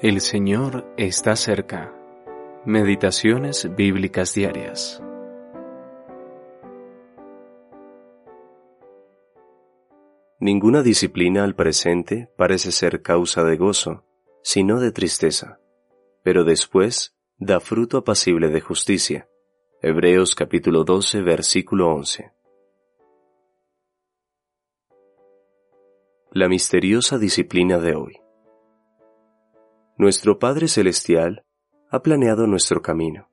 El Señor está cerca. Meditaciones bíblicas diarias. Ninguna disciplina al presente parece ser causa de gozo, sino de tristeza, pero después da fruto apacible de justicia. Hebreos capítulo 12, versículo 11. La misteriosa disciplina de hoy. Nuestro Padre Celestial ha planeado nuestro camino,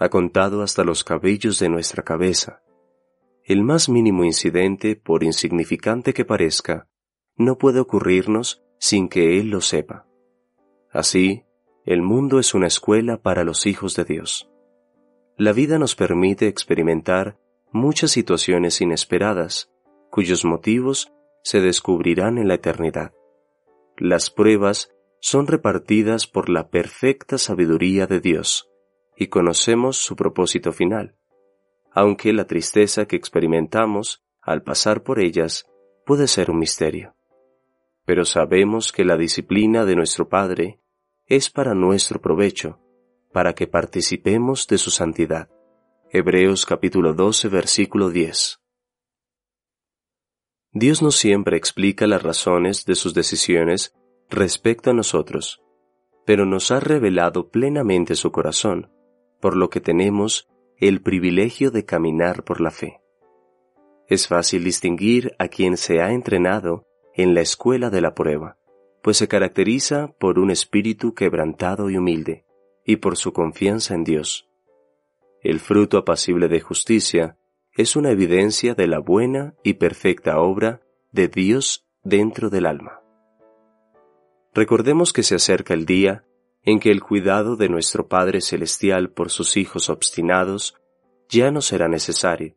ha contado hasta los cabellos de nuestra cabeza. El más mínimo incidente, por insignificante que parezca, no puede ocurrirnos sin que Él lo sepa. Así, el mundo es una escuela para los hijos de Dios. La vida nos permite experimentar muchas situaciones inesperadas, cuyos motivos se descubrirán en la eternidad. Las pruebas son repartidas por la perfecta sabiduría de Dios y conocemos su propósito final, aunque la tristeza que experimentamos al pasar por ellas puede ser un misterio. Pero sabemos que la disciplina de nuestro Padre es para nuestro provecho, para que participemos de su santidad. Hebreos capítulo 12 versículo 10. Dios no siempre explica las razones de sus decisiones respecto a nosotros, pero nos ha revelado plenamente su corazón, por lo que tenemos el privilegio de caminar por la fe. Es fácil distinguir a quien se ha entrenado en la escuela de la prueba, pues se caracteriza por un espíritu quebrantado y humilde, y por su confianza en Dios. El fruto apacible de justicia es una evidencia de la buena y perfecta obra de Dios dentro del alma. Recordemos que se acerca el día en que el cuidado de nuestro Padre Celestial por sus hijos obstinados ya no será necesario.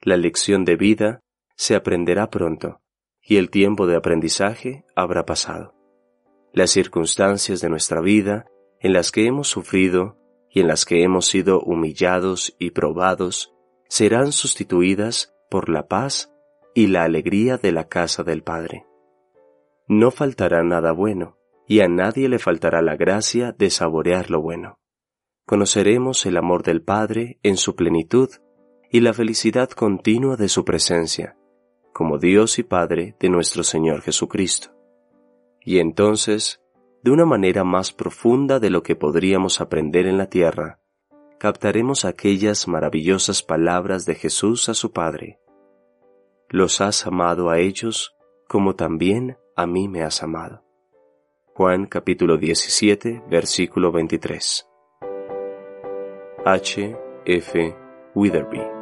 La lección de vida se aprenderá pronto y el tiempo de aprendizaje habrá pasado. Las circunstancias de nuestra vida en las que hemos sufrido y en las que hemos sido humillados y probados serán sustituidas por la paz y la alegría de la casa del Padre no faltará nada bueno, y a nadie le faltará la gracia de saborear lo bueno. Conoceremos el amor del Padre en su plenitud y la felicidad continua de su presencia, como Dios y Padre de nuestro Señor Jesucristo. Y entonces, de una manera más profunda de lo que podríamos aprender en la tierra, captaremos aquellas maravillosas palabras de Jesús a su Padre. Los has amado a ellos como también a mí me has amado. Juan capítulo 17, versículo 23. H. F. Witherby